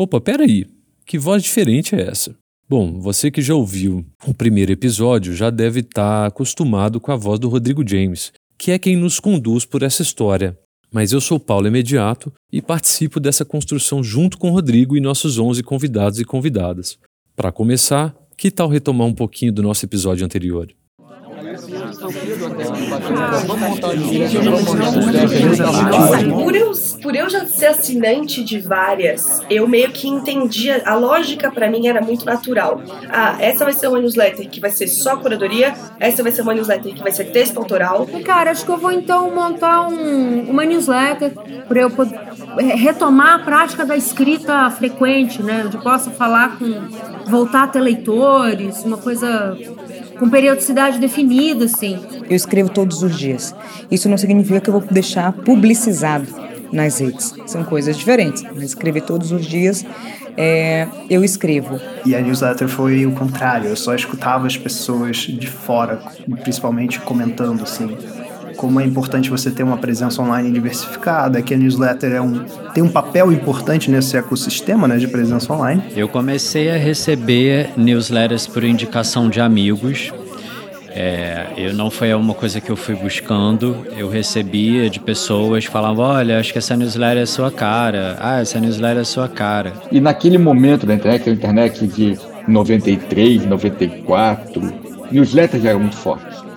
Opa, peraí, que voz diferente é essa? Bom, você que já ouviu o primeiro episódio já deve estar tá acostumado com a voz do Rodrigo James, que é quem nos conduz por essa história. Mas eu sou Paulo Imediato e participo dessa construção junto com Rodrigo e nossos 11 convidados e convidadas. Para começar, que tal retomar um pouquinho do nosso episódio anterior? Por eu, por eu já ser assinante de várias, eu meio que entendia, a lógica para mim era muito natural. Ah, essa vai ser uma newsletter que vai ser só curadoria, essa vai ser uma newsletter que vai ser texto autoral. Cara, acho que eu vou então montar um, uma newsletter para eu poder retomar a prática da escrita frequente, né? Onde possa falar com. voltar a ter leitores, uma coisa com periodicidade definida, assim. Eu escrevo todos os dias. Isso não significa que eu vou deixar publicizado nas redes. São coisas diferentes. Mas escrever todos os dias, é, eu escrevo. E a newsletter foi o contrário. Eu só escutava as pessoas de fora, principalmente comentando, assim como é importante você ter uma presença online diversificada, que a newsletter é um, tem um papel importante nesse ecossistema né, de presença online. Eu comecei a receber newsletters por indicação de amigos. É, eu não foi uma coisa que eu fui buscando, eu recebia de pessoas que falavam, olha, acho que essa newsletter é sua cara, ah, essa newsletter é sua cara. E naquele momento da internet, a internet de 93, 94, newsletter já era muito forte.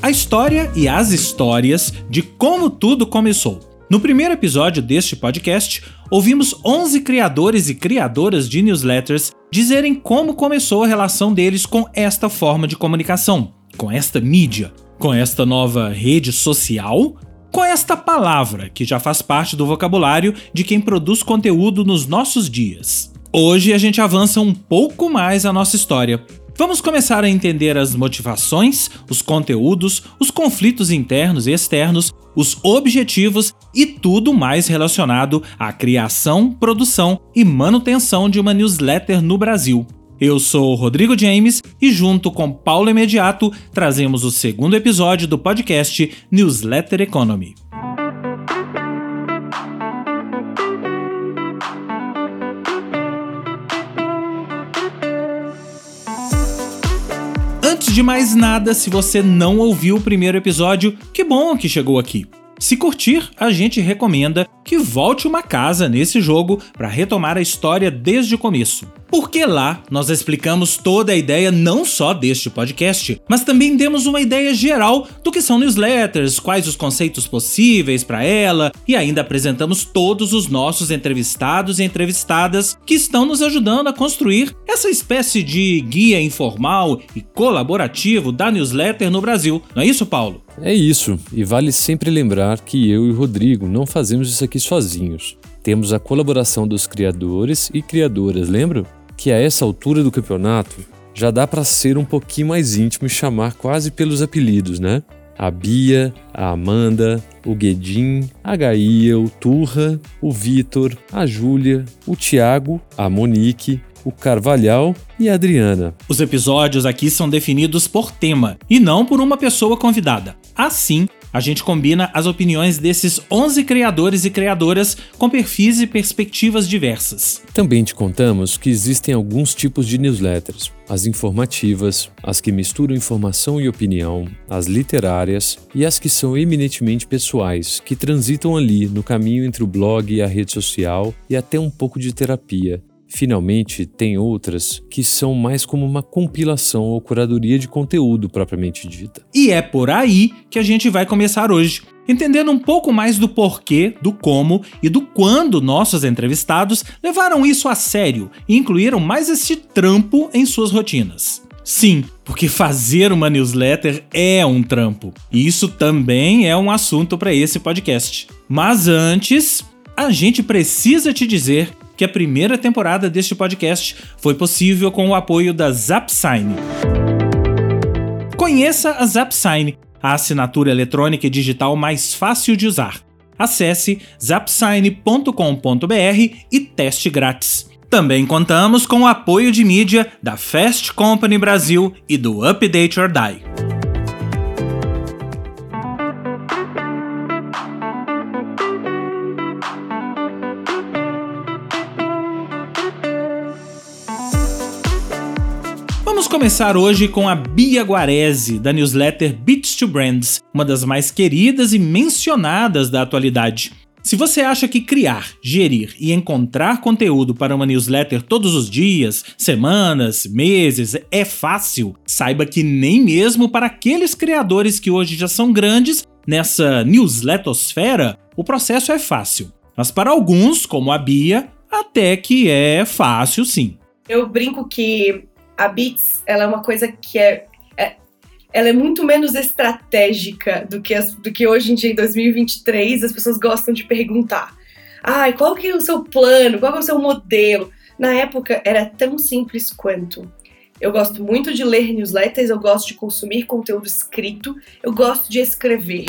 A história e as histórias de como tudo começou. No primeiro episódio deste podcast, ouvimos 11 criadores e criadoras de newsletters dizerem como começou a relação deles com esta forma de comunicação, com esta mídia, com esta nova rede social, com esta palavra que já faz parte do vocabulário de quem produz conteúdo nos nossos dias. Hoje a gente avança um pouco mais a nossa história Vamos começar a entender as motivações, os conteúdos, os conflitos internos e externos, os objetivos e tudo mais relacionado à criação, produção e manutenção de uma newsletter no Brasil. Eu sou Rodrigo James e, junto com Paulo Imediato, trazemos o segundo episódio do podcast Newsletter Economy. De mais nada, se você não ouviu o primeiro episódio, que bom que chegou aqui. Se curtir, a gente recomenda que volte uma casa nesse jogo para retomar a história desde o começo. Porque lá nós explicamos toda a ideia não só deste podcast, mas também demos uma ideia geral do que são newsletters, quais os conceitos possíveis para ela e ainda apresentamos todos os nossos entrevistados e entrevistadas que estão nos ajudando a construir essa espécie de guia informal e colaborativo da newsletter no Brasil. Não é isso, Paulo? É isso, e vale sempre lembrar que eu e o Rodrigo não fazemos isso aqui sozinhos. Temos a colaboração dos criadores e criadoras, lembram? que a essa altura do campeonato já dá para ser um pouquinho mais íntimo e chamar quase pelos apelidos, né? A Bia, a Amanda, o Guedin, a Gaia, o Turra, o Vitor, a Júlia, o Tiago, a Monique, o Carvalhal e a Adriana. Os episódios aqui são definidos por tema e não por uma pessoa convidada. Assim, a gente combina as opiniões desses 11 criadores e criadoras com perfis e perspectivas diversas. Também te contamos que existem alguns tipos de newsletters: as informativas, as que misturam informação e opinião, as literárias e as que são eminentemente pessoais, que transitam ali no caminho entre o blog e a rede social e até um pouco de terapia. Finalmente, tem outras que são mais como uma compilação ou curadoria de conteúdo propriamente dita. E é por aí que a gente vai começar hoje, entendendo um pouco mais do porquê, do como e do quando nossos entrevistados levaram isso a sério e incluíram mais esse trampo em suas rotinas. Sim, porque fazer uma newsletter é um trampo. E isso também é um assunto para esse podcast. Mas antes, a gente precisa te dizer que a primeira temporada deste podcast foi possível com o apoio da Zapsign. Conheça a Zapsign, a assinatura eletrônica e digital mais fácil de usar. Acesse zapsign.com.br e teste grátis. Também contamos com o apoio de mídia da Fast Company Brasil e do Update or Die. Começar hoje com a Bia Guarese, da newsletter Beats to Brands, uma das mais queridas e mencionadas da atualidade. Se você acha que criar, gerir e encontrar conteúdo para uma newsletter todos os dias, semanas, meses é fácil, saiba que nem mesmo para aqueles criadores que hoje já são grandes nessa newsletosfera, o processo é fácil. Mas para alguns, como a Bia, até que é fácil sim. Eu brinco que a Beats, ela é uma coisa que é, é ela é muito menos estratégica do que, as, do que hoje em dia, em 2023, as pessoas gostam de perguntar. Ai, ah, qual que é o seu plano? Qual é o seu modelo? Na época, era tão simples quanto. Eu gosto muito de ler newsletters, eu gosto de consumir conteúdo escrito, eu gosto de escrever.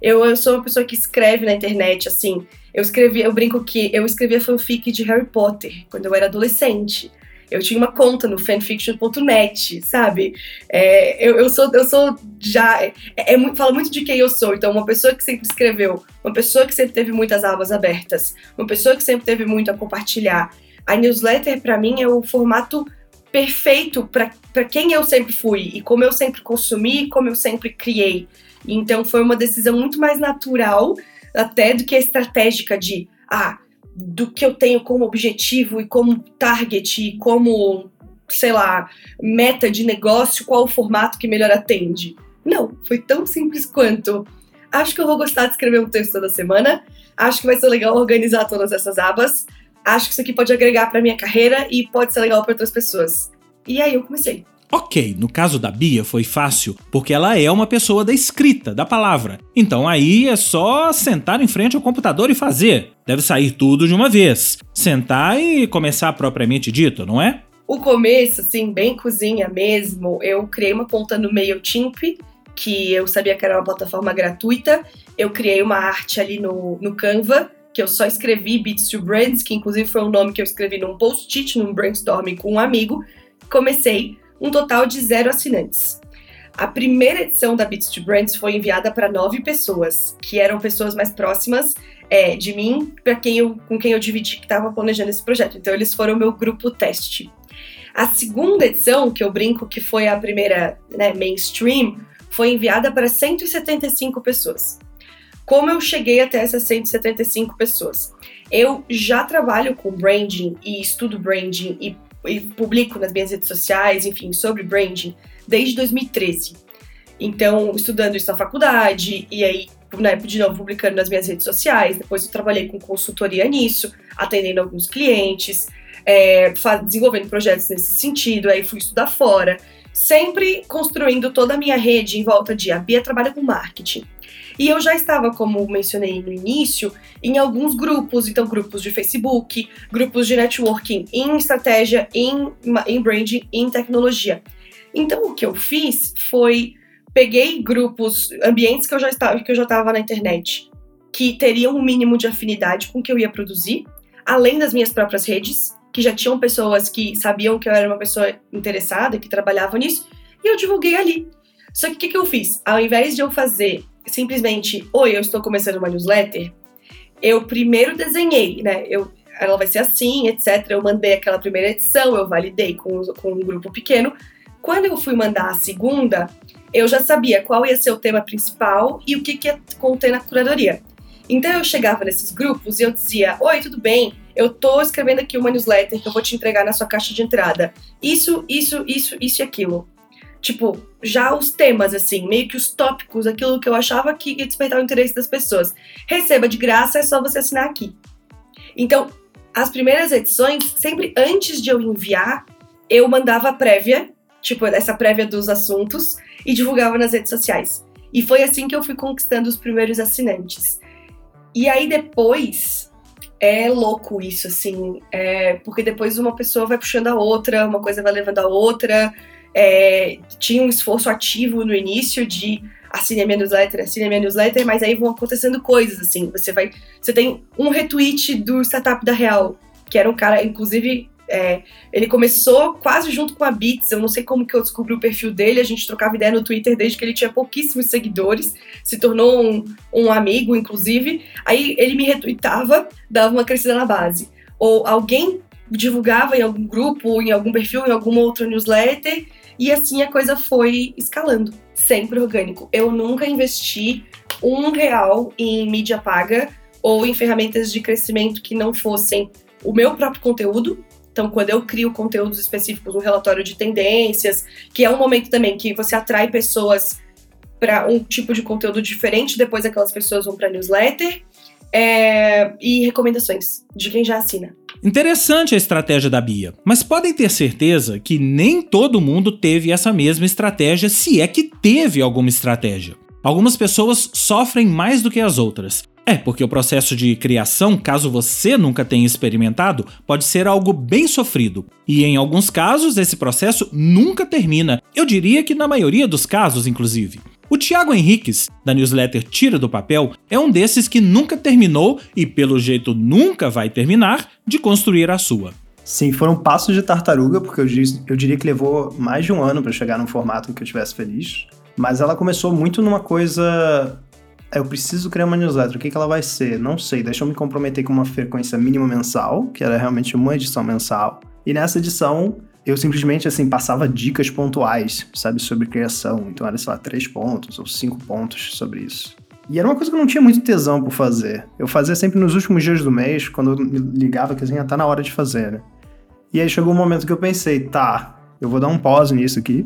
Eu, eu sou uma pessoa que escreve na internet, assim. Eu escrevi, eu brinco que eu escrevia fanfic de Harry Potter quando eu era adolescente. Eu tinha uma conta no fanfiction.net, sabe? É, eu, eu, sou, eu sou já. É, é, fala muito de quem eu sou. Então, uma pessoa que sempre escreveu, uma pessoa que sempre teve muitas abas abertas, uma pessoa que sempre teve muito a compartilhar. A newsletter, para mim, é o formato perfeito para quem eu sempre fui e como eu sempre consumi, como eu sempre criei. Então, foi uma decisão muito mais natural, até do que estratégica de. Ah, do que eu tenho como objetivo e como target e como, sei lá, meta de negócio, qual o formato que melhor atende. Não, foi tão simples quanto. Acho que eu vou gostar de escrever um texto toda semana. Acho que vai ser legal organizar todas essas abas. Acho que isso aqui pode agregar para minha carreira e pode ser legal para outras pessoas. E aí eu comecei. Ok, no caso da Bia foi fácil, porque ela é uma pessoa da escrita, da palavra. Então aí é só sentar em frente ao computador e fazer. Deve sair tudo de uma vez. Sentar e começar propriamente dito, não é? O começo, assim, bem cozinha mesmo, eu criei uma conta no MailChimp, que eu sabia que era uma plataforma gratuita. Eu criei uma arte ali no, no Canva, que eu só escrevi Beats to Brands, que inclusive foi um nome que eu escrevi num post-it, num brainstorming com um amigo. Comecei um total de zero assinantes. A primeira edição da Beats to Brands foi enviada para nove pessoas, que eram pessoas mais próximas é, de mim, para quem eu, com quem eu dividi que estava planejando esse projeto. Então eles foram meu grupo teste. A segunda edição, que eu brinco que foi a primeira né, mainstream, foi enviada para 175 pessoas. Como eu cheguei até essas 175 pessoas? Eu já trabalho com branding e estudo branding e e publico nas minhas redes sociais, enfim, sobre branding desde 2013. Então, estudando isso na faculdade, e aí, né, de novo, publicando nas minhas redes sociais. Depois, eu trabalhei com consultoria nisso, atendendo alguns clientes, é, desenvolvendo projetos nesse sentido. Aí, fui estudar fora, sempre construindo toda a minha rede em volta de a Bia trabalha com marketing. E eu já estava, como mencionei no início, em alguns grupos, então grupos de Facebook, grupos de networking em estratégia, em, em branding, em tecnologia. Então o que eu fiz foi peguei grupos, ambientes que eu já estava, que eu já estava na internet, que teriam um mínimo de afinidade com o que eu ia produzir, além das minhas próprias redes, que já tinham pessoas que sabiam que eu era uma pessoa interessada, que trabalhava nisso, e eu divulguei ali. Só que o que, que eu fiz? Ao invés de eu fazer simplesmente, oi, eu estou começando uma newsletter, eu primeiro desenhei, né? Eu, ela vai ser assim, etc. Eu mandei aquela primeira edição, eu validei com, com um grupo pequeno. Quando eu fui mandar a segunda, eu já sabia qual ia ser o tema principal e o que, que ia conter na curadoria. Então eu chegava nesses grupos e eu dizia: Oi, tudo bem? Eu tô escrevendo aqui uma newsletter que eu vou te entregar na sua caixa de entrada. Isso, isso, isso, isso e aquilo tipo, já os temas, assim, meio que os tópicos, aquilo que eu achava que ia despertar o interesse das pessoas. Receba de graça, é só você assinar aqui. Então, as primeiras edições, sempre antes de eu enviar, eu mandava a prévia, tipo, essa prévia dos assuntos, e divulgava nas redes sociais. E foi assim que eu fui conquistando os primeiros assinantes. E aí depois, é louco isso, assim, é, porque depois uma pessoa vai puxando a outra, uma coisa vai levando a outra, é, tinha um esforço ativo no início de assine a minha newsletter, assine a minha newsletter, mas aí vão acontecendo coisas, assim. Você vai. Você tem um retweet do Startup da Real, que era um cara, inclusive. É, ele começou quase junto com a Beats, eu não sei como que eu descobri o perfil dele, a gente trocava ideia no Twitter desde que ele tinha pouquíssimos seguidores, se tornou um, um amigo, inclusive. Aí ele me retweetava, dava uma crescida na base. Ou alguém divulgava em algum grupo, em algum perfil, em alguma outra newsletter, e assim a coisa foi escalando, sempre orgânico. Eu nunca investi um real em mídia paga ou em ferramentas de crescimento que não fossem o meu próprio conteúdo. Então, quando eu crio conteúdos específicos, um relatório de tendências, que é um momento também que você atrai pessoas para um tipo de conteúdo diferente, depois aquelas pessoas vão para newsletter, é, e recomendações de quem já assina. Interessante a estratégia da Bia, mas podem ter certeza que nem todo mundo teve essa mesma estratégia, se é que teve alguma estratégia. Algumas pessoas sofrem mais do que as outras. É, porque o processo de criação, caso você nunca tenha experimentado, pode ser algo bem sofrido. E em alguns casos, esse processo nunca termina. Eu diria que na maioria dos casos, inclusive. O Tiago Henriques, da newsletter Tira do Papel, é um desses que nunca terminou e, pelo jeito, nunca vai terminar de construir a sua. Sim, foram passos de tartaruga, porque eu, eu diria que levou mais de um ano para chegar num formato em que eu estivesse feliz. Mas ela começou muito numa coisa. Eu preciso criar uma newsletter, o que, que ela vai ser? Não sei, deixa eu me comprometer com uma frequência mínima mensal, que era realmente uma edição mensal. E nessa edição eu simplesmente, assim, passava dicas pontuais, sabe, sobre criação. Então era, sei lá, três pontos ou cinco pontos sobre isso. E era uma coisa que eu não tinha muito tesão por fazer. Eu fazia sempre nos últimos dias do mês, quando eu me ligava que assim, tá na hora de fazer, né? E aí chegou um momento que eu pensei, tá, eu vou dar um pause nisso aqui,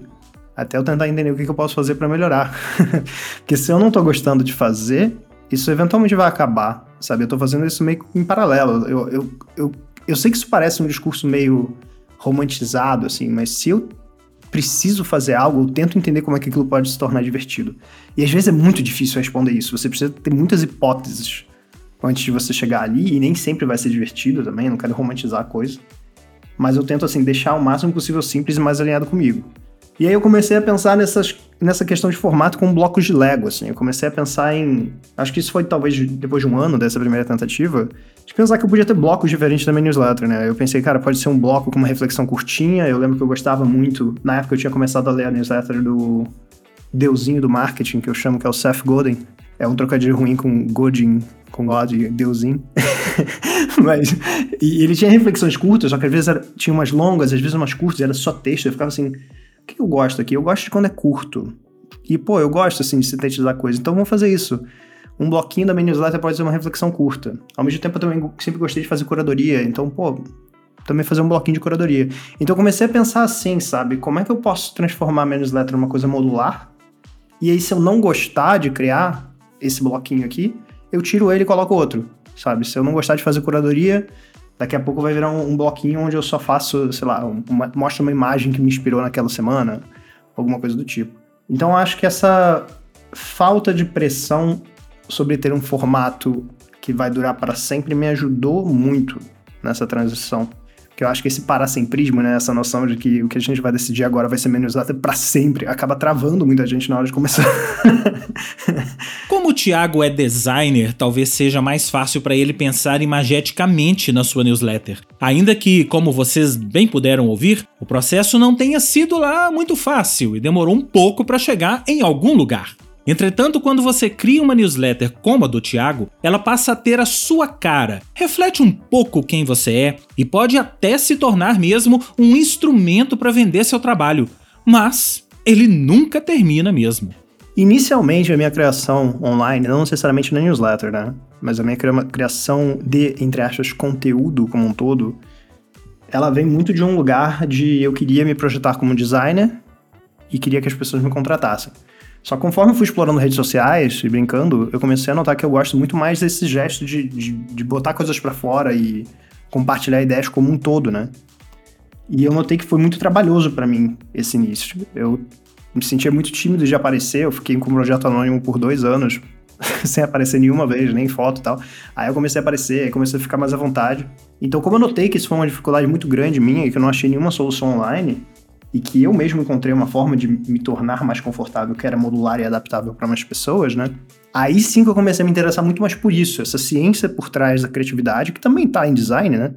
até eu tentar entender o que, que eu posso fazer para melhorar. Porque se eu não tô gostando de fazer, isso eventualmente vai acabar, sabe? Eu tô fazendo isso meio em paralelo. Eu, eu, eu, eu sei que isso parece um discurso meio romantizado, assim, mas se eu preciso fazer algo, eu tento entender como é que aquilo pode se tornar divertido. E às vezes é muito difícil responder isso. Você precisa ter muitas hipóteses antes de você chegar ali, e nem sempre vai ser divertido também, não quero romantizar a coisa. Mas eu tento, assim, deixar o máximo possível simples e mais alinhado comigo. E aí eu comecei a pensar nessas, nessa questão de formato com blocos de Lego, assim. Eu comecei a pensar em... Acho que isso foi talvez depois de um ano dessa primeira tentativa, de pensar que eu podia ter blocos diferentes da minha newsletter, né? Eu pensei, cara, pode ser um bloco com uma reflexão curtinha. Eu lembro que eu gostava muito... Na época eu tinha começado a ler a newsletter do deusinho do marketing, que eu chamo que é o Seth Godin. É um trocadilho ruim com Godin, com God, deusinho. Mas... E ele tinha reflexões curtas, só que às vezes era, tinha umas longas, às vezes umas curtas, era só texto. Eu ficava assim que eu gosto aqui? Eu gosto de quando é curto. E, pô, eu gosto, assim, de sintetizar coisas. Então, vamos fazer isso. Um bloquinho da minha newsletter pode ser uma reflexão curta. Ao mesmo tempo, eu também sempre gostei de fazer curadoria. Então, pô, também fazer um bloquinho de curadoria. Então, eu comecei a pensar assim, sabe? Como é que eu posso transformar minha newsletter numa coisa modular? E aí, se eu não gostar de criar esse bloquinho aqui, eu tiro ele e coloco outro, sabe? Se eu não gostar de fazer curadoria, Daqui a pouco vai virar um, um bloquinho onde eu só faço, sei lá, uma, mostro uma imagem que me inspirou naquela semana, alguma coisa do tipo. Então acho que essa falta de pressão sobre ter um formato que vai durar para sempre me ajudou muito nessa transição que eu acho que esse parasemprismo, né, essa noção de que o que a gente vai decidir agora vai ser menos usado para sempre, acaba travando muita gente na hora de começar. Como o Thiago é designer, talvez seja mais fácil para ele pensar imageticamente na sua newsletter. Ainda que, como vocês bem puderam ouvir, o processo não tenha sido lá muito fácil e demorou um pouco para chegar em algum lugar. Entretanto, quando você cria uma newsletter como a do Thiago, ela passa a ter a sua cara, reflete um pouco quem você é e pode até se tornar mesmo um instrumento para vender seu trabalho. Mas ele nunca termina mesmo. Inicialmente, a minha criação online, não necessariamente na newsletter, né? Mas a minha criação de, entre aspas, conteúdo como um todo, ela vem muito de um lugar de eu queria me projetar como designer e queria que as pessoas me contratassem. Só que conforme eu fui explorando redes sociais e brincando, eu comecei a notar que eu gosto muito mais desse gesto de, de, de botar coisas para fora e compartilhar ideias como um todo, né? E eu notei que foi muito trabalhoso para mim esse início. Eu me sentia muito tímido de aparecer, eu fiquei com o projeto anônimo por dois anos, sem aparecer nenhuma vez, nem foto e tal. Aí eu comecei a aparecer, aí comecei a ficar mais à vontade. Então, como eu notei que isso foi uma dificuldade muito grande minha e que eu não achei nenhuma solução online, e que eu mesmo encontrei uma forma de me tornar mais confortável, que era modular e adaptável para mais pessoas, né? Aí sim que eu comecei a me interessar muito mais por isso, essa ciência por trás da criatividade, que também está em design, né?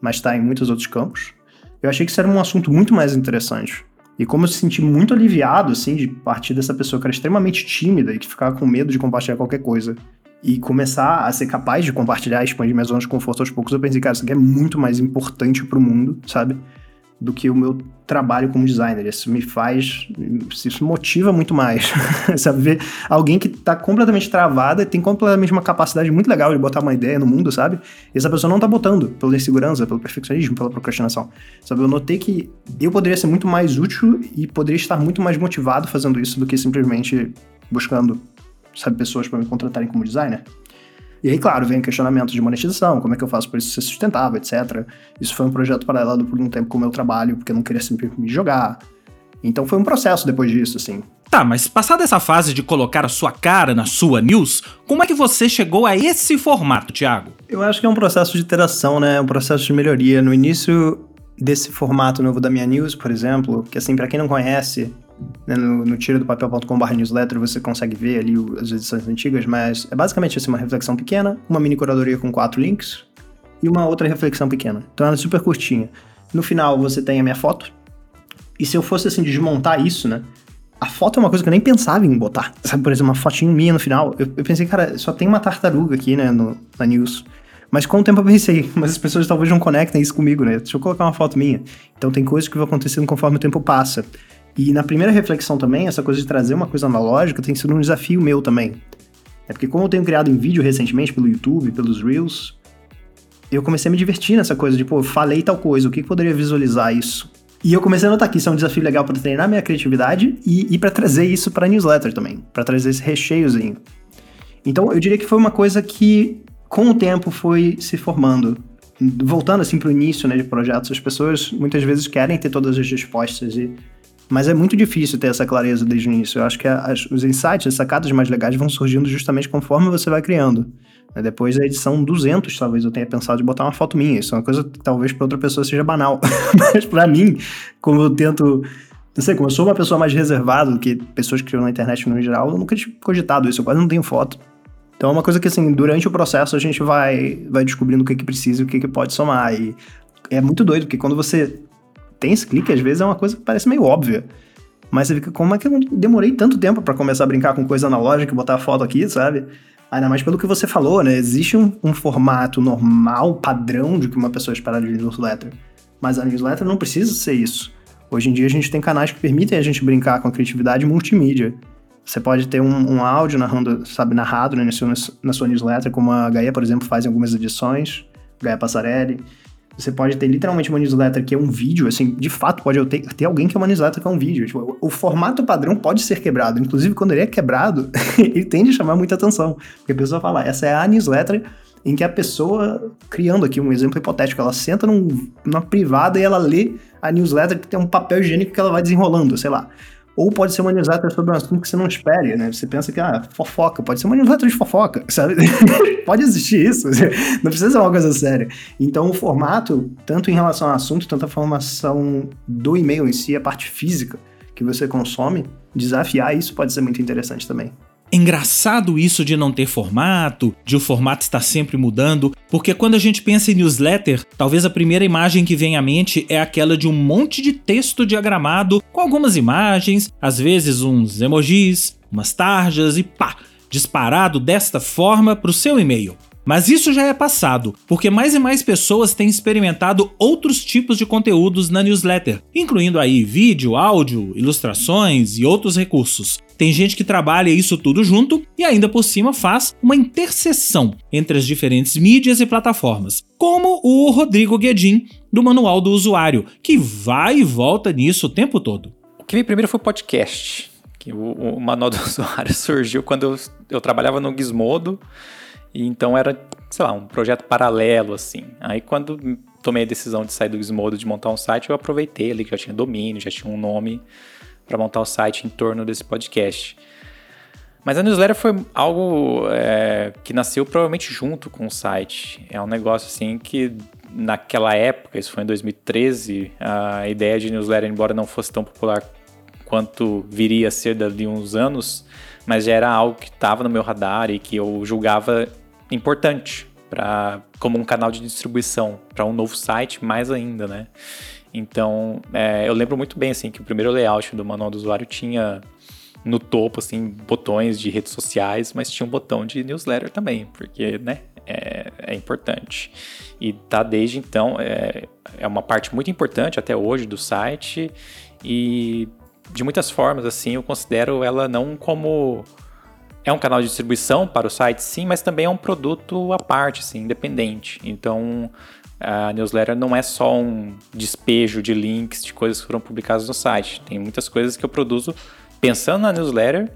Mas está em muitos outros campos. Eu achei que isso era um assunto muito mais interessante. E como eu me senti muito aliviado, assim, de partir dessa pessoa que era extremamente tímida e que ficava com medo de compartilhar qualquer coisa, e começar a ser capaz de compartilhar e expandir minha zona de conforto aos poucos, eu pensei, cara, isso aqui é muito mais importante pro mundo, sabe? Do que o meu trabalho como designer. Isso me faz, isso motiva muito mais, sabe? Ver alguém que está completamente travada e tem completamente uma capacidade muito legal de botar uma ideia no mundo, sabe? E essa pessoa não está botando pela insegurança, pelo perfeccionismo, pela procrastinação, sabe? Eu notei que eu poderia ser muito mais útil e poderia estar muito mais motivado fazendo isso do que simplesmente buscando, sabe, pessoas para me contratarem como designer. E aí, claro, vem questionamento de monetização, como é que eu faço para isso ser sustentável, etc. Isso foi um projeto paralelo por um tempo com o meu trabalho, porque eu não queria sempre me jogar. Então foi um processo depois disso, assim. Tá, mas passada essa fase de colocar a sua cara na sua news, como é que você chegou a esse formato, Thiago? Eu acho que é um processo de iteração, né? Um processo de melhoria. No início desse formato novo da minha news, por exemplo, que assim, para quem não conhece, no, no tira do papel.com.br newsletter você consegue ver ali as edições antigas, mas é basicamente assim, uma reflexão pequena, uma mini curadoria com quatro links e uma outra reflexão pequena. Então ela é super curtinha. No final você tem a minha foto. E se eu fosse assim desmontar isso, né? A foto é uma coisa que eu nem pensava em botar. Sabe, por exemplo, uma fotinho minha no final. Eu, eu pensei, cara, só tem uma tartaruga aqui, né, no, na news. Mas com o tempo eu pensei, mas as pessoas talvez não conectem isso comigo, né? Deixa eu colocar uma foto minha. Então tem coisas que vão acontecendo conforme o tempo passa. E na primeira reflexão também, essa coisa de trazer uma coisa analógica tem sido um desafio meu também. É porque como eu tenho criado em vídeo recentemente pelo YouTube, pelos Reels, eu comecei a me divertir nessa coisa de, pô, falei tal coisa, o que, que poderia visualizar isso? E eu comecei a notar que isso é um desafio legal para treinar minha criatividade e, e para trazer isso para newsletter também, para trazer esse recheiozinho. Então, eu diria que foi uma coisa que, com o tempo, foi se formando. Voltando assim para o início né, de projetos, as pessoas muitas vezes querem ter todas as respostas e mas é muito difícil ter essa clareza desde o início. Eu acho que as, os insights, as sacadas mais legais vão surgindo justamente conforme você vai criando. Né, depois da edição 200, talvez eu tenha pensado de botar uma foto minha. Isso é uma coisa que talvez para outra pessoa seja banal. Mas para mim, como eu tento. Não sei, como eu sou uma pessoa mais reservada do que pessoas que criam na internet no geral, eu nunca tinha cogitado isso. Eu quase não tenho foto. Então é uma coisa que, assim, durante o processo a gente vai, vai descobrindo o que, que precisa e o que, que pode somar. E é muito doido, porque quando você tem esse clique, às vezes é uma coisa que parece meio óbvia. Mas você fica, como é que eu demorei tanto tempo para começar a brincar com coisa analógica e botar a foto aqui, sabe? Ainda mais pelo que você falou, né? Existe um, um formato normal, padrão de que uma pessoa espera de newsletter. Mas a newsletter não precisa ser isso. Hoje em dia a gente tem canais que permitem a gente brincar com a criatividade multimídia. Você pode ter um, um áudio narrando, sabe, narrado né, na sua newsletter, como a Gaia, por exemplo, faz em algumas edições, Gaia Passarelli. Você pode ter literalmente uma newsletter que é um vídeo, assim, de fato pode ter, ter alguém que é uma newsletter que é um vídeo. Tipo, o, o, formato padrão pode ser quebrado. Inclusive, quando ele é quebrado, ele tende a chamar muita atenção. Porque a pessoa fala, essa é a newsletter em que a pessoa, criando aqui um exemplo hipotético, ela senta num, numa privada e ela lê a newsletter que tem um papel higiênico que ela vai desenrolando, sei lá. Ou pode ser uma newsletter sobre um assunto que você não espere, né? Você pensa que, ah, fofoca, pode ser uma newsletter de fofoca, sabe? pode existir isso, não precisa ser uma coisa séria. Então, o formato, tanto em relação ao assunto, tanto a formação do e-mail em si, a parte física que você consome, desafiar isso pode ser muito interessante também. Engraçado isso de não ter formato, de o formato estar sempre mudando, porque quando a gente pensa em newsletter, talvez a primeira imagem que vem à mente é aquela de um monte de texto diagramado com algumas imagens, às vezes uns emojis, umas tarjas e pá, disparado desta forma para o seu e-mail. Mas isso já é passado, porque mais e mais pessoas têm experimentado outros tipos de conteúdos na newsletter, incluindo aí vídeo, áudio, ilustrações e outros recursos. Tem gente que trabalha isso tudo junto e ainda por cima faz uma interseção entre as diferentes mídias e plataformas, como o Rodrigo Guedin do Manual do Usuário, que vai e volta nisso o tempo todo. O que veio primeiro foi o podcast. Que o, o Manual do Usuário surgiu quando eu, eu trabalhava no Gizmodo e então era, sei lá, um projeto paralelo, assim. Aí quando tomei a decisão de sair do Gizmodo, de montar um site, eu aproveitei ali que já tinha domínio, já tinha um nome para montar o site em torno desse podcast. Mas a newsletter foi algo é, que nasceu provavelmente junto com o site. É um negócio assim que naquela época, isso foi em 2013, a ideia de newsletter, embora não fosse tão popular quanto viria a ser dali uns anos, mas já era algo que estava no meu radar e que eu julgava importante para como um canal de distribuição para um novo site mais ainda, né? Então, é, eu lembro muito bem assim que o primeiro layout do manual do usuário tinha no topo assim botões de redes sociais, mas tinha um botão de newsletter também, porque, né, é, é importante. E tá desde então é, é uma parte muito importante até hoje do site e de muitas formas assim eu considero ela não como é um canal de distribuição para o site, sim, mas também é um produto à parte, assim, independente. Então, a newsletter não é só um despejo de links de coisas que foram publicadas no site. Tem muitas coisas que eu produzo pensando na newsletter.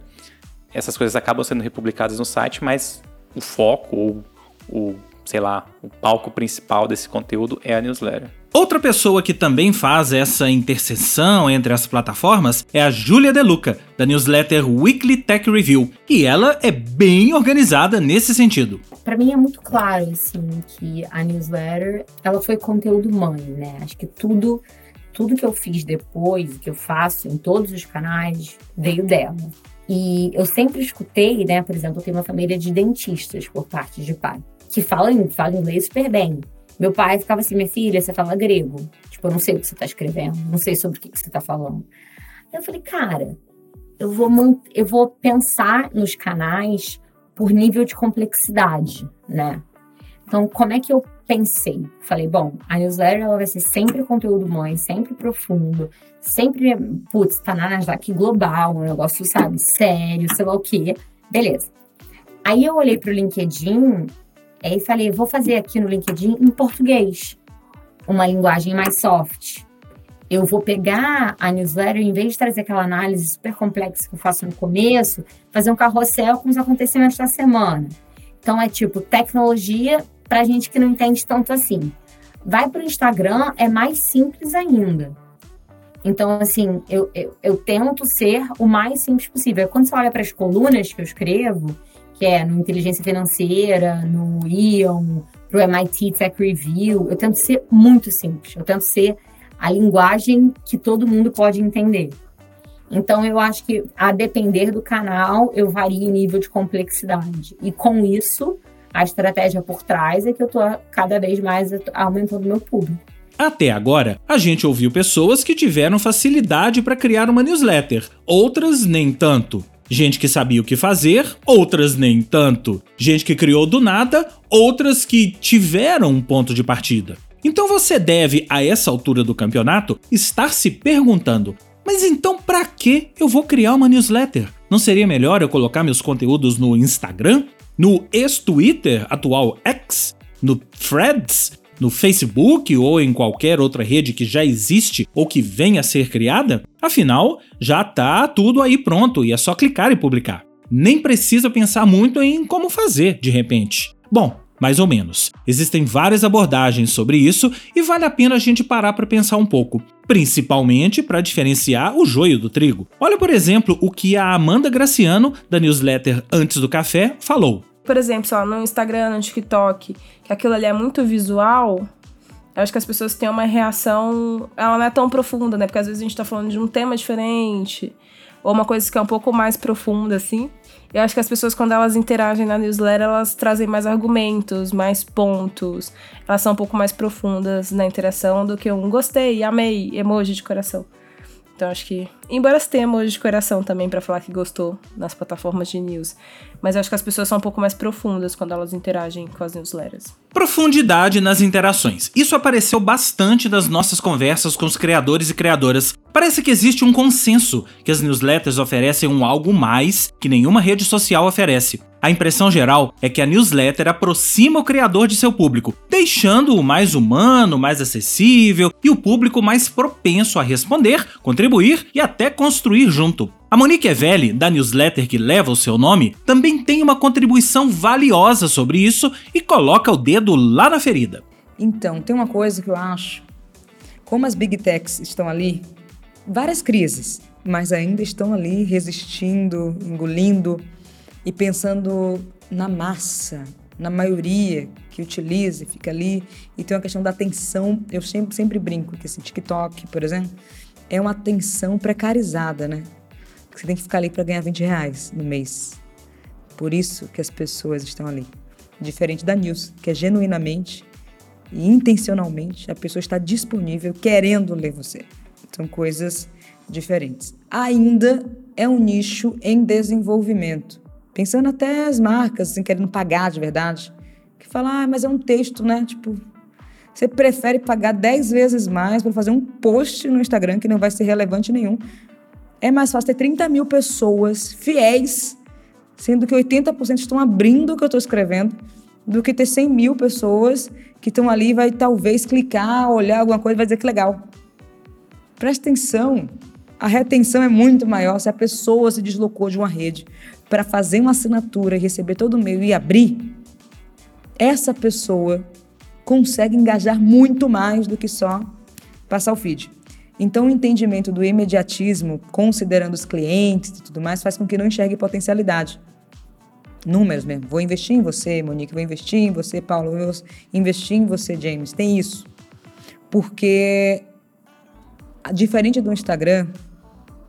Essas coisas acabam sendo republicadas no site, mas o foco ou o, sei lá, o palco principal desse conteúdo é a newsletter. Outra pessoa que também faz essa interseção entre as plataformas é a Júlia Deluca, da newsletter Weekly Tech Review, e ela é bem organizada nesse sentido. Para mim é muito claro assim que a newsletter, ela foi conteúdo mãe, né? Acho que tudo tudo que eu fiz depois, que eu faço em todos os canais, veio dela. E eu sempre escutei, né, por exemplo, eu tenho uma família de dentistas por parte de pai, que falam, falam inglês super bem. Meu pai ficava assim, minha filha, você fala grego. Tipo, eu não sei o que você está escrevendo, não sei sobre o que, você está falando. Eu falei, cara, eu vou, eu vou pensar nos canais por nível de complexidade, né? Então, como é que eu pensei? Falei, bom, a newsletter ela vai ser sempre conteúdo mãe, sempre profundo, sempre, putz, tá na Nasdaq global, um negócio, sabe, sério, sei lá o quê. Beleza. Aí eu olhei pro LinkedIn Aí falei, vou fazer aqui no LinkedIn em português, uma linguagem mais soft. Eu vou pegar a newsletter, em vez de trazer aquela análise super complexa que eu faço no começo, fazer um carrossel com os acontecimentos da semana. Então é tipo tecnologia para gente que não entende tanto assim. Vai para o Instagram, é mais simples ainda. Então, assim, eu, eu, eu, tento ser o mais simples possível. Quando você olha para as colunas que eu escrevo, que é no Inteligência Financeira, no Ion, para o MIT Tech Review. Eu tento ser muito simples, eu tento ser a linguagem que todo mundo pode entender. Então, eu acho que, a depender do canal, eu vario o nível de complexidade. E com isso, a estratégia por trás é que eu estou cada vez mais aumentando meu público. Até agora, a gente ouviu pessoas que tiveram facilidade para criar uma newsletter, outras nem tanto. Gente que sabia o que fazer, outras nem tanto. Gente que criou do nada, outras que tiveram um ponto de partida. Então você deve, a essa altura do campeonato, estar se perguntando: mas então para que eu vou criar uma newsletter? Não seria melhor eu colocar meus conteúdos no Instagram? No ex-Twitter, atual X? No Threads? No Facebook ou em qualquer outra rede que já existe ou que venha a ser criada? Afinal, já está tudo aí pronto e é só clicar e publicar. Nem precisa pensar muito em como fazer de repente. Bom, mais ou menos. Existem várias abordagens sobre isso e vale a pena a gente parar para pensar um pouco, principalmente para diferenciar o joio do trigo. Olha, por exemplo, o que a Amanda Graciano, da newsletter Antes do Café, falou por exemplo, sei lá, no Instagram, no TikTok, que aquilo ali é muito visual, eu acho que as pessoas têm uma reação. Ela não é tão profunda, né? Porque às vezes a gente tá falando de um tema diferente, ou uma coisa que é um pouco mais profunda, assim. Eu acho que as pessoas, quando elas interagem na newsletter, elas trazem mais argumentos, mais pontos. Elas são um pouco mais profundas na interação do que um gostei, amei, emoji de coração. Então acho que, embora se tenha emoji de coração também para falar que gostou nas plataformas de news, mas acho que as pessoas são um pouco mais profundas quando elas interagem com as newsletters. Profundidade nas interações. Isso apareceu bastante nas nossas conversas com os criadores e criadoras. Parece que existe um consenso que as newsletters oferecem um algo mais que nenhuma rede social oferece. A impressão geral é que a newsletter aproxima o criador de seu público, deixando-o mais humano, mais acessível e o público mais propenso a responder, contribuir e até construir junto. A Monique Evelli, da newsletter que leva o seu nome, também tem uma contribuição valiosa sobre isso e coloca o dedo lá na ferida. Então, tem uma coisa que eu acho. Como as big techs estão ali, várias crises, mas ainda estão ali resistindo, engolindo e pensando na massa, na maioria que utiliza e fica ali. E tem uma questão da atenção. Eu sempre, sempre brinco que esse TikTok, por exemplo, é uma atenção precarizada, né? Você tem que ficar ali para ganhar 20 reais no mês. Por isso que as pessoas estão ali. Diferente da News, que é genuinamente e intencionalmente a pessoa está disponível, querendo ler você. São coisas diferentes. Ainda é um nicho em desenvolvimento. Pensando até as marcas, assim, querendo pagar de verdade. Que falam, ah, mas é um texto, né? Tipo, você prefere pagar 10 vezes mais para fazer um post no Instagram que não vai ser relevante nenhum. É mais fácil ter 30 mil pessoas fiéis, sendo que 80% estão abrindo o que eu estou escrevendo, do que ter 100 mil pessoas que estão ali vai talvez clicar, olhar alguma coisa e vai dizer que legal. Presta atenção. A retenção é muito maior se a pessoa se deslocou de uma rede para fazer uma assinatura e receber todo o e-mail e abrir. Essa pessoa consegue engajar muito mais do que só passar o feed. Então, o entendimento do imediatismo, considerando os clientes e tudo mais, faz com que não enxergue potencialidade. Números mesmo. Vou investir em você, Monique, vou investir em você, Paulo, vou investir em você, James. Tem isso. Porque, diferente do Instagram,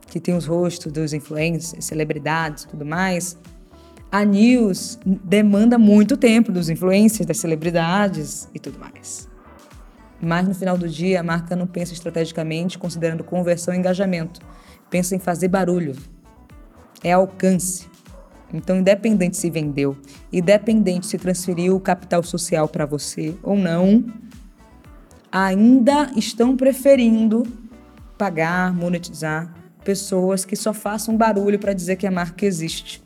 que tem os rostos dos influencers, celebridades e tudo mais, a news demanda muito tempo dos influencers, das celebridades e tudo mais. Mas no final do dia, a marca não pensa estrategicamente considerando conversão e engajamento. Pensa em fazer barulho. É alcance. Então, independente se vendeu, independente se transferiu o capital social para você ou não, ainda estão preferindo pagar, monetizar pessoas que só façam barulho para dizer que a marca existe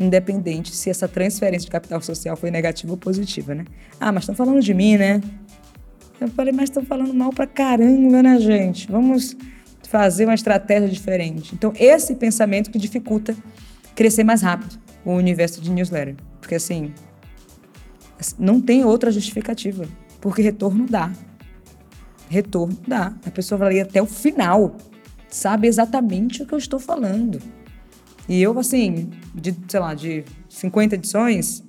independente se essa transferência de capital social foi negativa ou positiva, né? Ah, mas estão falando de mim, né? Eu falei, mas estão falando mal pra caramba, né, gente? Vamos fazer uma estratégia diferente. Então, esse pensamento que dificulta crescer mais rápido o universo de newsletter. Porque, assim, não tem outra justificativa. Porque retorno dá. Retorno dá. A pessoa vai ler até o final. Sabe exatamente o que eu estou falando. E eu, assim, de, sei lá, de 50 edições,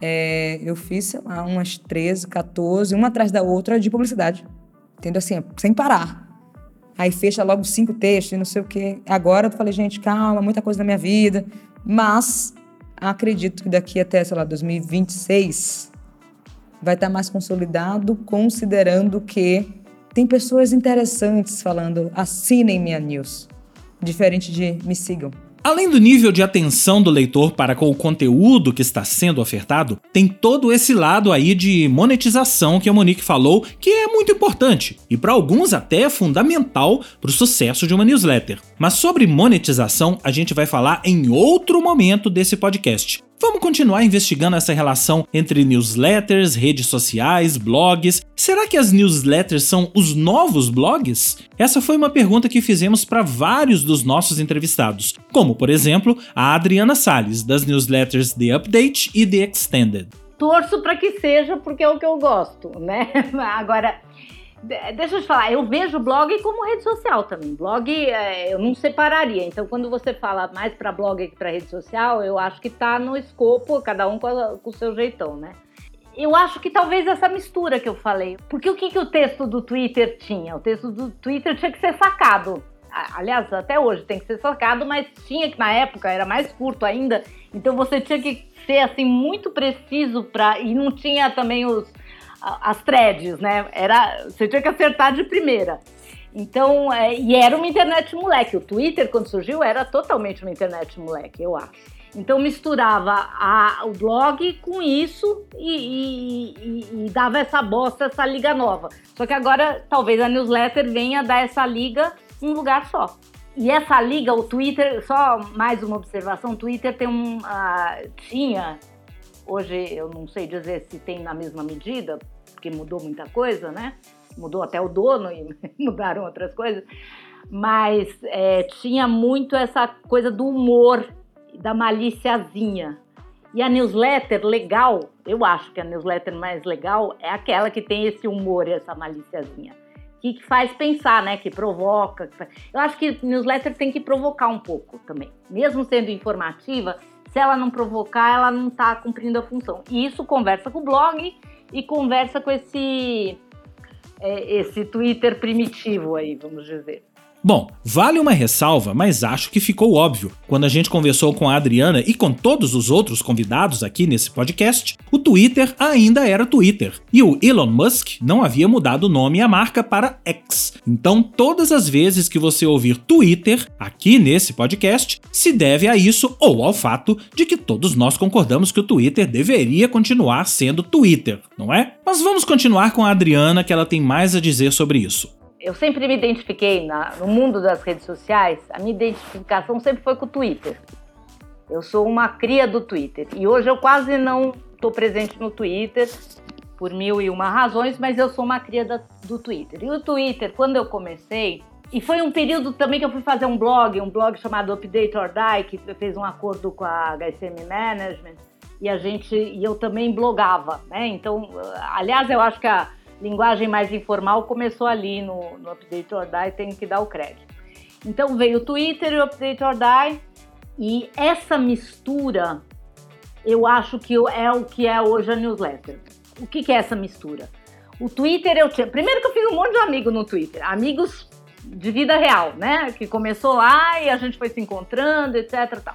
é, eu fiz, sei lá, umas 13, 14, uma atrás da outra de publicidade. Entendeu? Assim, sem parar. Aí fecha logo cinco textos e não sei o quê. Agora eu falei, gente, calma, muita coisa na minha vida. Mas acredito que daqui até, sei lá, 2026 vai estar mais consolidado, considerando que tem pessoas interessantes falando, assinem minha news. Diferente de me sigam. Além do nível de atenção do leitor para com o conteúdo que está sendo ofertado, tem todo esse lado aí de monetização que a Monique falou, que é muito importante e para alguns até é fundamental para o sucesso de uma newsletter. Mas sobre monetização a gente vai falar em outro momento desse podcast. Vamos continuar investigando essa relação entre newsletters, redes sociais, blogs. Será que as newsletters são os novos blogs? Essa foi uma pergunta que fizemos para vários dos nossos entrevistados, como por exemplo a Adriana Salles, das newsletters The Update e The Extended. Torço para que seja, porque é o que eu gosto, né? Agora, Deixa eu te falar, eu vejo blog como rede social também. Blog é, eu não separaria. Então, quando você fala mais para blog que para rede social, eu acho que está no escopo, cada um com, com, o seu jeitão, né? Eu acho que talvez essa mistura que eu falei. Porque o que, que o texto do Twitter tinha? O texto do Twitter tinha que ser sacado. Aliás, até hoje tem que ser sacado, mas tinha que na época era mais curto ainda. Então você tinha que ser assim muito preciso para e não tinha também os as threads, né? Era, você tinha que acertar de primeira. Então, é, e era uma internet moleque. O Twitter, quando surgiu, era totalmente uma internet moleque, eu acho. Então, misturava a, o blog com isso e, e, e, e, dava essa bosta, essa liga nova. Só que agora, talvez a newsletter venha dar essa liga um lugar só. E essa liga, o Twitter, só mais uma observação: o Twitter tem um. Uh, tinha Hoje eu não sei dizer se tem na mesma medida, porque mudou muita coisa, né? Mudou até o dono e mudaram outras coisas. Mas é, tinha muito essa coisa do humor, da maliciazinha. E a newsletter legal, eu acho que a newsletter mais legal é aquela que tem esse humor e essa maliciazinha. Que, que faz pensar, né? Que provoca. Que faz... Eu acho que newsletter tem que provocar um pouco também. Mesmo sendo informativa, Se ela não provocar, ela não está cumprindo a função. E isso conversa com o blog e conversa com esse, é, esse Twitter primitivo aí, vamos dizer. Bom, vale uma ressalva, mas acho que ficou óbvio. Quando a gente conversou com a Adriana e com todos os outros convidados aqui nesse podcast, o Twitter ainda era Twitter. E o Elon Musk não havia mudado o nome e a marca para X. Então, todas as vezes que você ouvir Twitter aqui nesse podcast, se deve a isso ou ao fato de que todos nós concordamos que o Twitter deveria continuar sendo Twitter, não é? Mas vamos continuar com a Adriana, que ela tem mais a dizer sobre isso eu sempre me identifiquei na, no mundo das redes sociais, a minha identificação sempre foi com o Twitter. Eu sou uma cria do Twitter e hoje eu quase não estou presente no Twitter por mil e uma razões, mas eu sou uma cria da, do Twitter. E o Twitter, quando eu comecei, e foi um período também que eu fui fazer um blog, um blog chamado Update or Die, que fez um acordo com a HSM Management, e a gente, e eu também blogava, né? Então, aliás, eu acho que a linguagem mais informal começou ali no, no Update or Die, tenho que dar o crédito. Então veio o Twitter e o Update or Die, e essa mistura eu acho que é o que é hoje a newsletter. O que, que é essa mistura? O Twitter eu tinha. Primeiro que eu fiz um monte de amigos no Twitter, amigos de vida real, né? Que começou lá e a gente foi se encontrando, etc. Tal.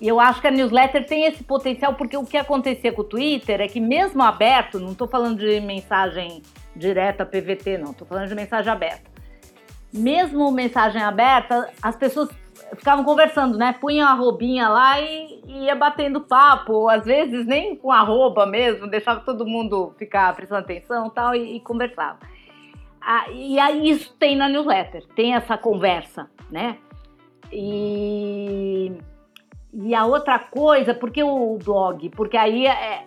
E eu acho que a newsletter tem esse potencial, porque o que acontecia com o Twitter é que, mesmo aberto, não estou falando de mensagem direta PVT, não, estou falando de mensagem aberta. Mesmo mensagem aberta, as pessoas ficavam conversando, né? Punham a arrobinha lá e, e ia batendo papo, às vezes nem com arroba mesmo, deixava todo mundo ficar prestando atenção tal, e, e conversava. Ah, e aí isso tem na newsletter, tem essa conversa, né? E, e a outra coisa, porque o blog? Porque aí é,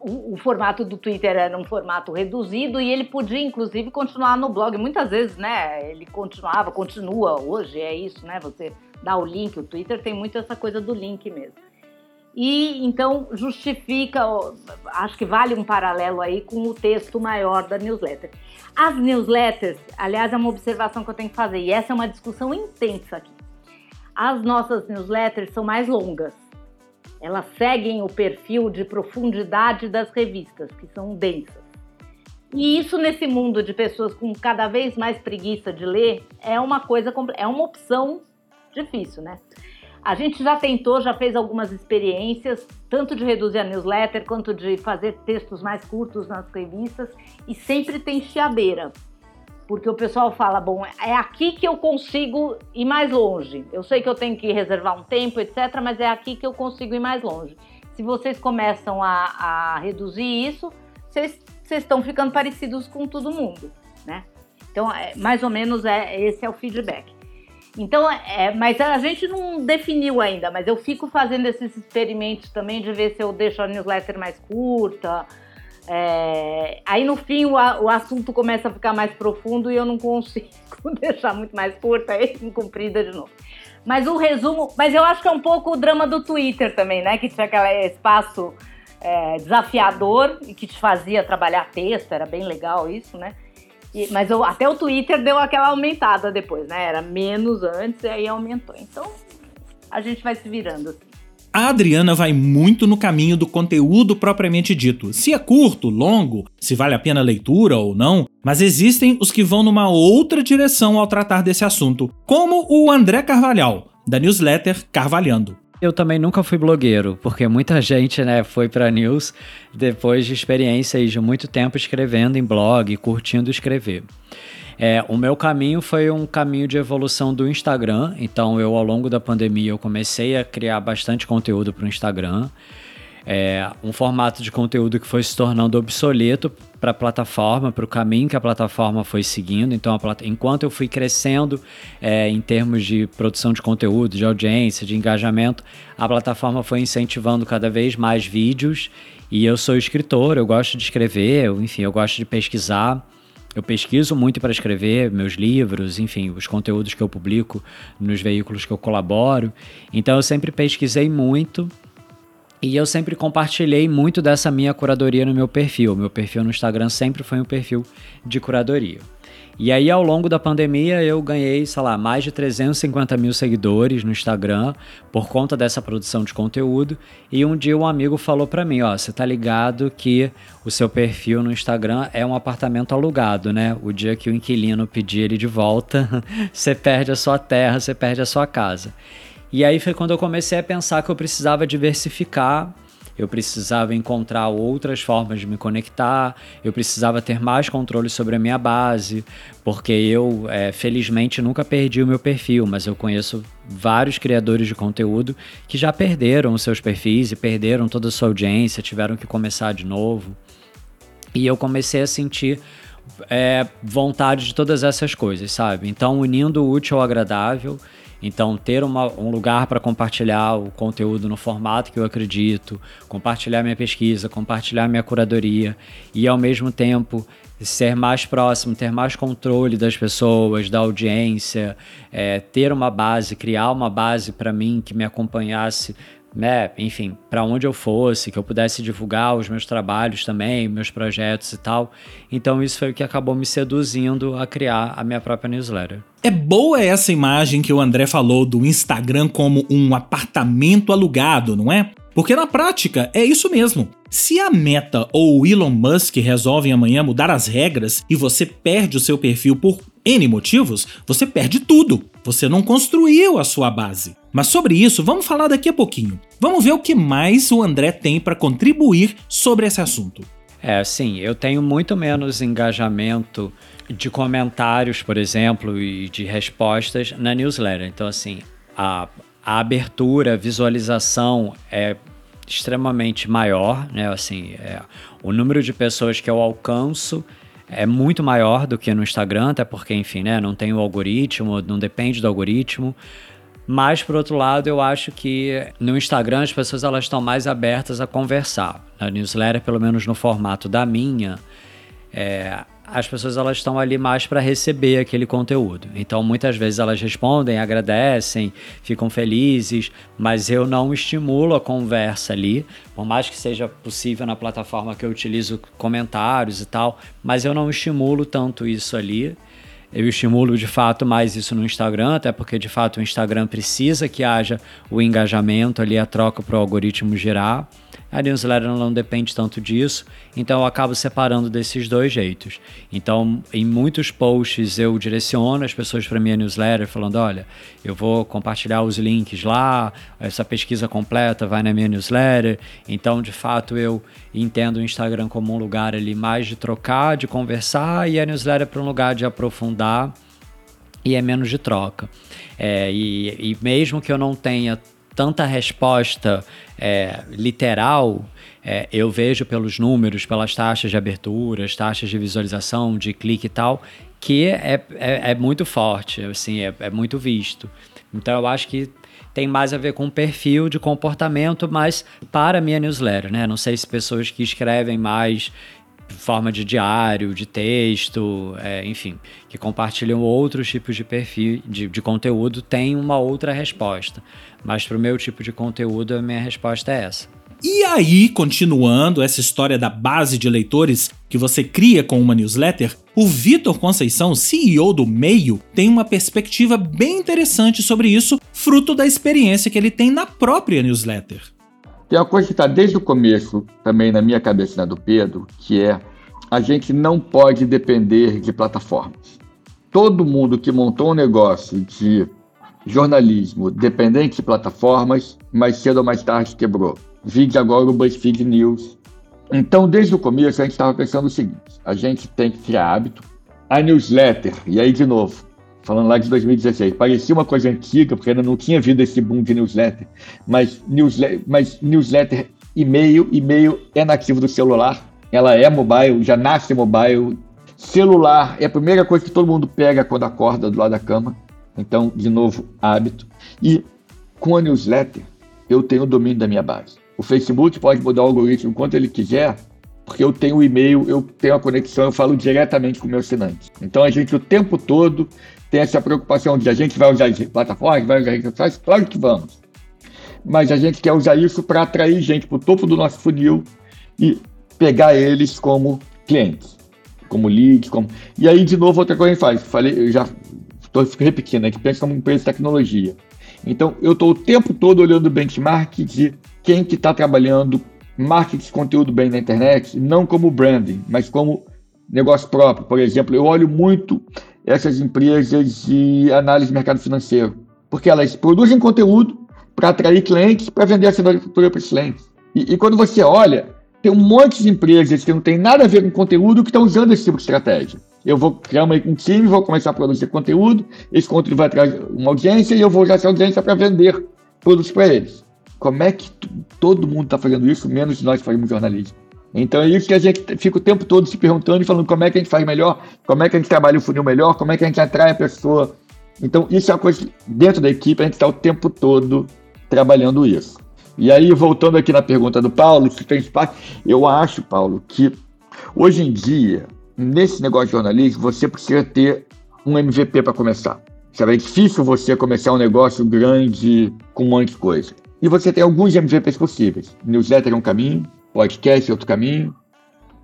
o, o, formato do Twitter era um formato reduzido e ele podia, inclusive, continuar no blog. Muitas vezes, né? Ele continuava, continua hoje, é isso, né? Você dá o link, o Twitter tem muito essa coisa do link mesmo. E então justifica, acho que vale um paralelo aí com o texto maior da newsletter. As newsletters, aliás, é uma observação que eu tenho que fazer, e essa é uma discussão intensa aqui. As nossas newsletters são mais longas elas seguem o perfil de profundidade das revistas, que são densas. E isso nesse mundo de pessoas com cada vez mais preguiça de ler é uma coisa é uma opção difícil, né? A gente já tentou, já fez algumas experiências, tanto de reduzir a newsletter quanto de fazer textos mais curtos nas revistas, e sempre tem chiadeira porque o pessoal fala, bom, é aqui que eu consigo ir mais longe. Eu sei que eu tenho que reservar um tempo, etc., mas é aqui que eu consigo ir mais longe. Se vocês começam a, a reduzir isso, vocês, estão ficando parecidos com todo mundo, né? Então, é, mais ou menos é, esse é o feedback. Então, é, mas a gente não definiu ainda, mas eu fico fazendo esses experimentos também de ver se eu deixo a newsletter mais curta, é, aí no fim o, o, assunto começa a ficar mais profundo e eu não consigo deixar muito mais curta e comprida de novo. Mas o resumo, mas eu acho que é um pouco o drama do Twitter também, né? Que tinha aquele espaço é, desafiador e que te fazia trabalhar texto, era bem legal isso, né? E, mas eu, até o Twitter deu aquela aumentada depois, né? Era menos antes e aí aumentou. Então a gente vai se virando assim. A Adriana vai muito no caminho do conteúdo propriamente dito. Se é curto, longo, se vale a pena a leitura ou não, mas existem os que vão numa outra direção ao tratar desse assunto, como o André Carvalhal, da newsletter Carvalhando. Eu também nunca fui blogueiro, porque muita gente, né, foi para news depois de experiências de muito tempo escrevendo em blog, curtindo escrever. É, o meu caminho foi um caminho de evolução do Instagram. Então, eu, ao longo da pandemia, eu comecei a criar bastante conteúdo para o Instagram. É, um formato de conteúdo que foi se tornando obsoleto para a plataforma, para o caminho que a plataforma foi seguindo. Então, enquanto eu fui crescendo é, em termos de produção de conteúdo, de audiência, de engajamento, a plataforma foi incentivando cada vez mais vídeos. E eu sou escritor, eu gosto de escrever, eu, enfim, eu gosto de pesquisar. Eu pesquiso muito para escrever meus livros, enfim, os conteúdos que eu publico nos veículos que eu colaboro. Então eu sempre pesquisei muito e eu sempre compartilhei muito dessa minha curadoria no meu perfil. Meu perfil no Instagram sempre foi um perfil de curadoria. E aí, ao longo da pandemia, eu ganhei, sei lá, mais de 350 mil seguidores no Instagram por conta dessa produção de conteúdo. E um dia um amigo falou para mim, ó, você tá ligado que o seu perfil no Instagram é um apartamento alugado, né? O dia que o inquilino pedir ele de volta, você perde a sua terra, você perde a sua casa. E aí foi quando eu comecei a pensar que eu precisava diversificar eu precisava encontrar outras formas de me conectar, eu precisava ter mais controle sobre a minha base, porque eu, é, felizmente, nunca perdi o meu perfil, mas eu conheço vários criadores de conteúdo que já perderam os seus perfis e perderam toda a sua audiência, tiveram que começar de novo. E eu comecei a sentir é, vontade de todas essas coisas, sabe? Então, unindo o útil ao agradável então, ter uma, um lugar para compartilhar o conteúdo no formato que eu acredito, compartilhar minha pesquisa, compartilhar minha curadoria e, ao mesmo tempo, ser mais próximo, ter mais controle das pessoas, da audiência, é, ter uma base, criar uma base para mim que me acompanhasse né, enfim, para onde eu fosse, que eu pudesse divulgar os meus trabalhos também, meus projetos e tal. Então isso foi o que acabou me seduzindo a criar a minha própria newsletter. É boa essa imagem que o André falou do Instagram como um apartamento alugado, não é? Porque na prática é isso mesmo. Se a Meta ou o Elon Musk resolvem amanhã mudar as regras e você perde o seu perfil por N motivos, você perde tudo. Você não construiu a sua base. Mas sobre isso, vamos falar daqui a pouquinho. Vamos ver o que mais o André tem para contribuir sobre esse assunto. É, sim, eu tenho muito menos engajamento de comentários, por exemplo, e de respostas na newsletter. Então, assim, a, a abertura, a visualização é extremamente maior, né? Assim, é, o número de pessoas que eu alcanço é muito maior do que no Instagram, até porque, enfim, né, não tem o algoritmo, não depende do algoritmo. Mas, por outro lado, eu acho que no Instagram as pessoas elas estão mais abertas a conversar. Na newsletter, pelo menos no formato da minha, é, as pessoas elas estão ali mais para receber aquele conteúdo. Então, muitas vezes elas respondem, agradecem, ficam felizes, mas eu não estimulo a conversa ali, por mais que seja possível na plataforma que eu utilizo comentários e tal, mas eu não estimulo tanto isso ali. Eu estimulo de fato mais isso no Instagram, até porque de fato o Instagram precisa que haja o engajamento ali, a troca para o algoritmo girar. A newsletter não depende tanto disso, então eu acabo separando desses dois jeitos. Então, em muitos posts eu direciono as pessoas para minha newsletter falando, olha, eu vou compartilhar os links lá, essa pesquisa completa vai na minha newsletter. Então, de fato, eu entendo o Instagram como um lugar ali mais de trocar, de conversar e a newsletter para um lugar de aprofundar e é menos de troca. É, e, e mesmo que eu não tenha tanta resposta é, literal, é, eu vejo pelos números, pelas taxas de abertura, as taxas de visualização, de clique e tal, que é, é, é muito forte, assim, é, é muito visto. Então eu acho que tem mais a ver com perfil de comportamento, mas para minha newsletter, né? Não sei se pessoas que escrevem mais forma de diário, de texto, é, enfim, que compartilham outros tipos de perfil, de, de conteúdo, têm uma outra resposta. Mas para o meu tipo de conteúdo, a minha resposta é essa. E aí, continuando essa história da base de leitores que você cria com uma newsletter, o Vitor Conceição, CEO do Meio, tem uma perspectiva bem interessante sobre isso, fruto da experiência que ele tem na própria newsletter. Tem uma coisa que está desde o começo também na minha cabeça na do Pedro, que é a gente não pode depender de plataformas. Todo mundo que montou um negócio de jornalismo dependente de plataformas, mais cedo ou mais tarde quebrou. Vide agora o BuzzFeed News. Então, desde o começo, a gente estava pensando o seguinte: a gente tem que criar hábito. A newsletter, e aí de novo, falando lá de 2016, parecia uma coisa antiga, porque ainda não tinha vindo esse boom de newsletter, mas newsletter, mas newsletter e-mail, e-mail é nativo do celular, ela é mobile, já nasce mobile. Celular é a primeira coisa que todo mundo pega quando acorda do lado da cama. Então, de novo, hábito. E com a newsletter, eu tenho o domínio da minha base. O Facebook pode mudar o algoritmo quanto ele quiser, porque eu tenho o e-mail, eu tenho a conexão, eu falo diretamente com o meu assinante. Então a gente o tempo todo tem essa preocupação de a gente vai usar plataformas, vai usar redes sociais, claro que vamos. Mas a gente quer usar isso para atrair gente para o topo do nosso funil e pegar eles como clientes. como lead, como... E aí, de novo, outra coisa que a gente faz. Falei, eu já estou repetindo, né? Que pensa como empresa de tecnologia. Então, eu estou o tempo todo olhando o benchmark de quem que está trabalhando marketing de conteúdo bem na internet, não como branding, mas como negócio próprio. Por exemplo, eu olho muito essas empresas de análise de mercado financeiro, porque elas produzem conteúdo para atrair clientes, para vender assinatura para os clientes. E, e, quando você olha, tem um monte de empresas que não tem nada a ver com conteúdo que estão usando esse tipo de estratégia. Eu vou criar um time, vou começar a produzir conteúdo, esse conteúdo vai trazer uma audiência e eu vou usar essa audiência para vender produtos para eles. Como é que todo mundo está fazendo isso, menos nós que fazemos jornalismo? Então é isso que a gente fica o tempo todo se perguntando e falando como é que a gente faz melhor, como é que a gente trabalha o funil melhor, como é que a gente atrai a pessoa. Então isso é uma coisa que dentro da equipe a gente está o tempo todo trabalhando isso. E aí, voltando aqui na pergunta do Paulo, se tem espaço, eu acho, Paulo, que hoje em dia, nesse negócio de jornalismo, você precisa ter um MVP para começar. Sabe, é difícil você começar um negócio grande com um monte de coisa. E você tem alguns MVPs possíveis. Newsletter é um caminho, podcast é outro caminho,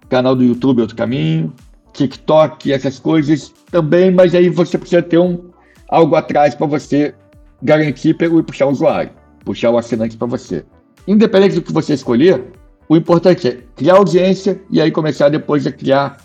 canal do YouTube é outro caminho, TikTok, essas coisas também, mas aí você precisa ter um, algo atrás para você garantir e puxar o usuário, puxar o assinante para você. Independente do que você escolher, o importante é criar audiência e aí começar depois a criar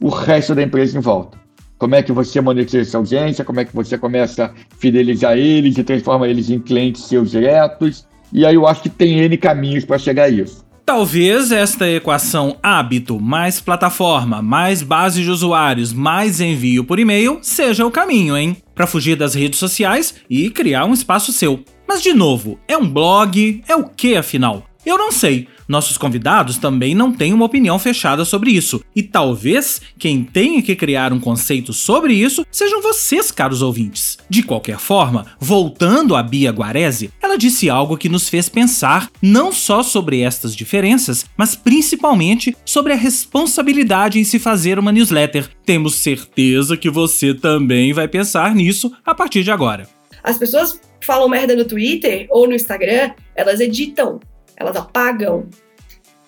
o resto da empresa em volta. Como é que você monetiza essa audiência, como é que você começa a fidelizar eles e transforma eles em clientes seus diretos, e aí eu acho que tem N caminhos para chegar a isso. Talvez esta equação hábito mais plataforma, mais base de usuários, mais envio por e-mail seja o caminho, hein? Para fugir das redes sociais e criar um espaço seu. Mas de novo, é um blog? É o que afinal? Eu não sei. Nossos convidados também não têm uma opinião fechada sobre isso, e talvez quem tenha que criar um conceito sobre isso sejam vocês, caros ouvintes. De qualquer forma, voltando a Bia Guarese, ela disse algo que nos fez pensar não só sobre estas diferenças, mas principalmente sobre a responsabilidade em se fazer uma newsletter. Temos certeza que você também vai pensar nisso a partir de agora. As pessoas falam merda no Twitter ou no Instagram, elas editam elas apagam.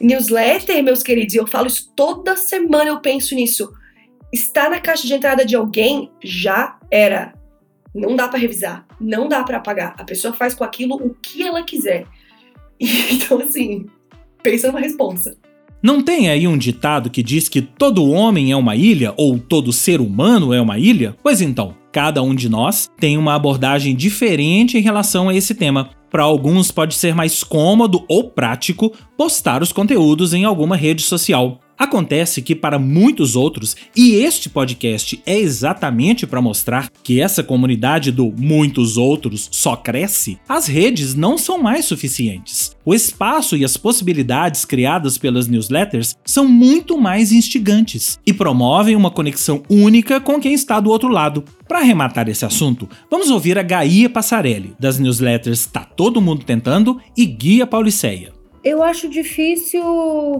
Newsletter, meus queridos, eu falo isso toda semana, eu penso nisso. Está na caixa de entrada de alguém, já era. Não dá para revisar, não dá para apagar. A pessoa faz com aquilo o que ela quiser. Então, assim, pensa na responsa. Não tem aí um ditado que diz que todo homem é uma ilha ou todo ser humano é uma ilha? Pois então, cada um de nós tem uma abordagem diferente em relação a esse tema. Para alguns pode ser mais cômodo ou prático postar os conteúdos em alguma rede social. Acontece que para muitos outros, e este podcast é exatamente para mostrar que essa comunidade do muitos outros só cresce, as redes não são mais suficientes. O espaço e as possibilidades criadas pelas newsletters são muito mais instigantes e promovem uma conexão única com quem está do outro lado. Para arrematar esse assunto, vamos ouvir a Gaia Passarelli, das newsletters Tá Todo Mundo Tentando e Guia Pauliceia. Eu acho difícil.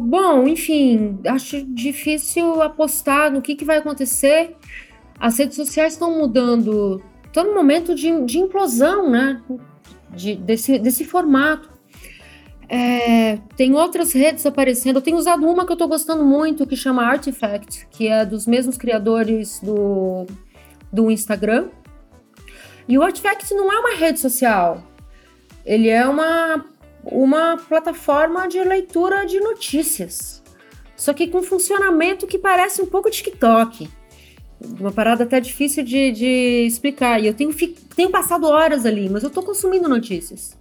Bom, enfim, acho difícil apostar no que, que vai acontecer. As redes sociais estão mudando. Estão num momento de, de implosão, né? De, desse, desse formato. É, tem outras redes aparecendo. Eu tenho usado uma que eu estou gostando muito, que chama Artifact, que é dos mesmos criadores do, do Instagram. E o Artifact não é uma rede social. Ele é uma uma plataforma de leitura de notícias. Só que com funcionamento que parece um pouco TikTok. Uma parada até difícil de, de explicar. E eu tenho, tenho passado horas ali, mas eu tô consumindo notícias.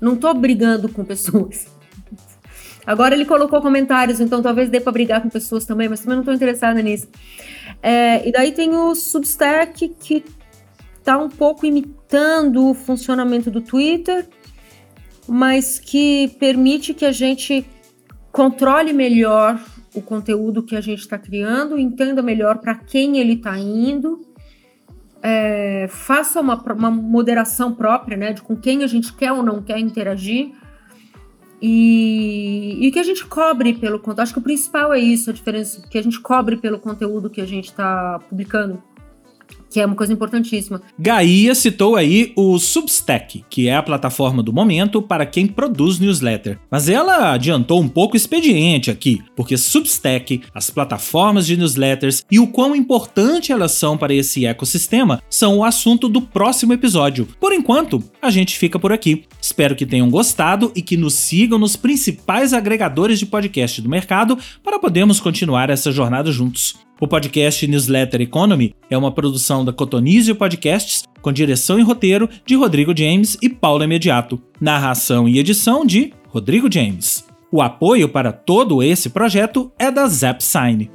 Não tô brigando com pessoas. Agora ele colocou comentários, então talvez dê para brigar com pessoas também, mas também não estou interessada nisso. É, e daí tem o Substack, que está um pouco imitando o funcionamento do Twitter, mas que permite que a gente controle melhor o conteúdo que a gente está criando, entenda melhor para quem ele está indo, é, faça uma, uma, moderação própria, né, de com quem a gente quer ou não quer interagir e, e que a gente cobre pelo conteúdo. Acho que o principal é isso, a diferença que a gente cobre pelo conteúdo que a gente está publicando, que é uma coisa importantíssima. Gaia citou aí o Substack, que é a plataforma do momento para quem produz newsletter. Mas ela adiantou um pouco o expediente aqui, porque Substack, as plataformas de newsletters e o quão importante elas são para esse ecossistema são o assunto do próximo episódio. Por enquanto, a gente fica por aqui. Espero que tenham gostado e que nos sigam nos principais agregadores de podcast do mercado para podermos continuar essa jornada juntos. O podcast Newsletter Economy é uma produção da Cotonizio Podcasts, com direção e roteiro de Rodrigo James e Paulo Imediato. Narração e edição de Rodrigo James. O apoio para todo esse projeto é da ZapSign.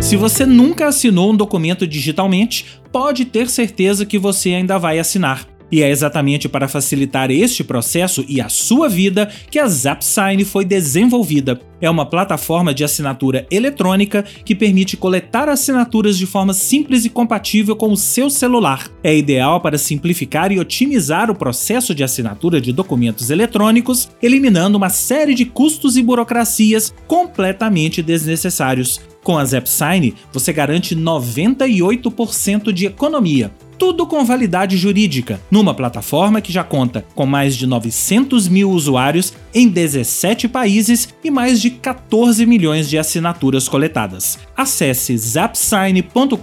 Se você nunca assinou um documento digitalmente, pode ter certeza que você ainda vai assinar. E é exatamente para facilitar este processo e a sua vida que a ZapSign foi desenvolvida. É uma plataforma de assinatura eletrônica que permite coletar assinaturas de forma simples e compatível com o seu celular. É ideal para simplificar e otimizar o processo de assinatura de documentos eletrônicos, eliminando uma série de custos e burocracias completamente desnecessários. Com a ZapSign, você garante 98% de economia, tudo com validade jurídica, numa plataforma que já conta com mais de 900 mil usuários em 17 países e mais de 14 milhões de assinaturas coletadas. Acesse zapsign.com.br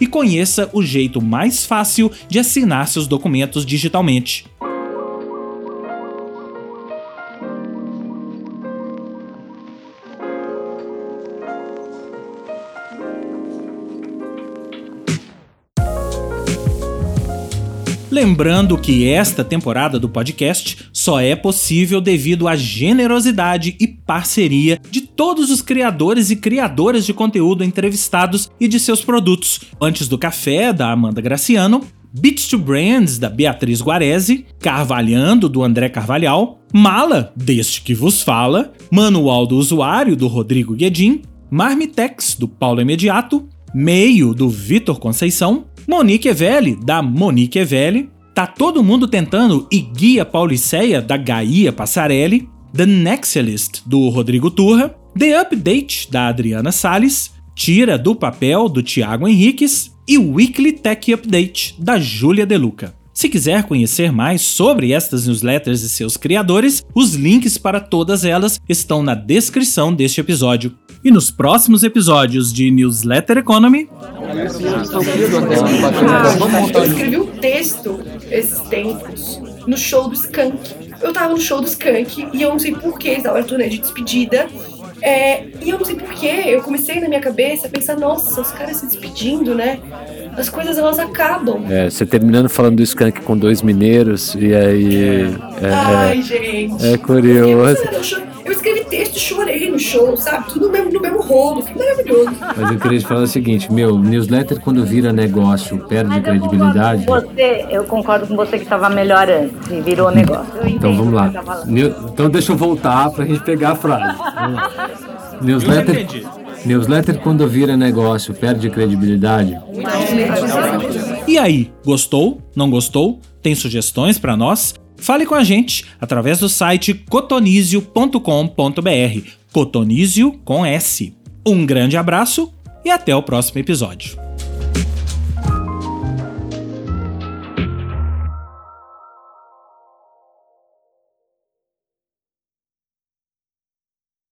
e conheça o jeito mais fácil de assinar seus documentos digitalmente. Lembrando que esta temporada do podcast só é possível devido à generosidade e parceria de todos os criadores e criadoras de conteúdo entrevistados e de seus produtos. Antes do Café, da Amanda Graciano, Beats to Brands, da Beatriz Guarese, Carvalhando, do André Carvalhal, Mala, deste que vos fala, Manual do Usuário, do Rodrigo Guedin, Marmitex, do Paulo Imediato, Meio, do Vitor Conceição, Monique Evelli, da Monique Evelli, Tá Todo Mundo Tentando e Guia Pauliceia, da Gaia Passarelli, The Nexalist, do Rodrigo Turra, The Update, da Adriana Salles, Tira do Papel, do Tiago Henriques. E Weekly Tech Update, da Júlia Deluca. Se quiser conhecer mais sobre estas newsletters e seus criadores, os links para todas elas estão na descrição deste episódio. E nos próximos episódios de Newsletter Economy. eu escrevi um texto esses tempos no show do Skank. Eu tava no show do Skank e eu não sei porquê, estava na turnê de despedida. É, e eu não sei porquê, eu comecei na minha cabeça a pensar, nossa, os caras se despedindo, né? As coisas elas acabam. É, você terminando falando do Skank com dois mineiros, e aí. É, Ai, é, gente. é curioso. Eu escrevi texto e chorei no show, sabe? Tudo no mesmo, no mesmo rolo, foi maravilhoso. Mas eu queria te falar o seguinte, meu, newsletter quando vira negócio perde credibilidade. Você, eu concordo com você que estava melhor antes e virou negócio. Eu Então vamos lá. tá Então deixa eu voltar pra gente pegar a frase. Vamos lá. Newsletter, newsletter quando vira negócio perde credibilidade. E aí, gostou? Não gostou? Tem sugestões para nós? Fale com a gente através do site cotonizio.com.br. Cotonizio com S. Um grande abraço e até o próximo episódio.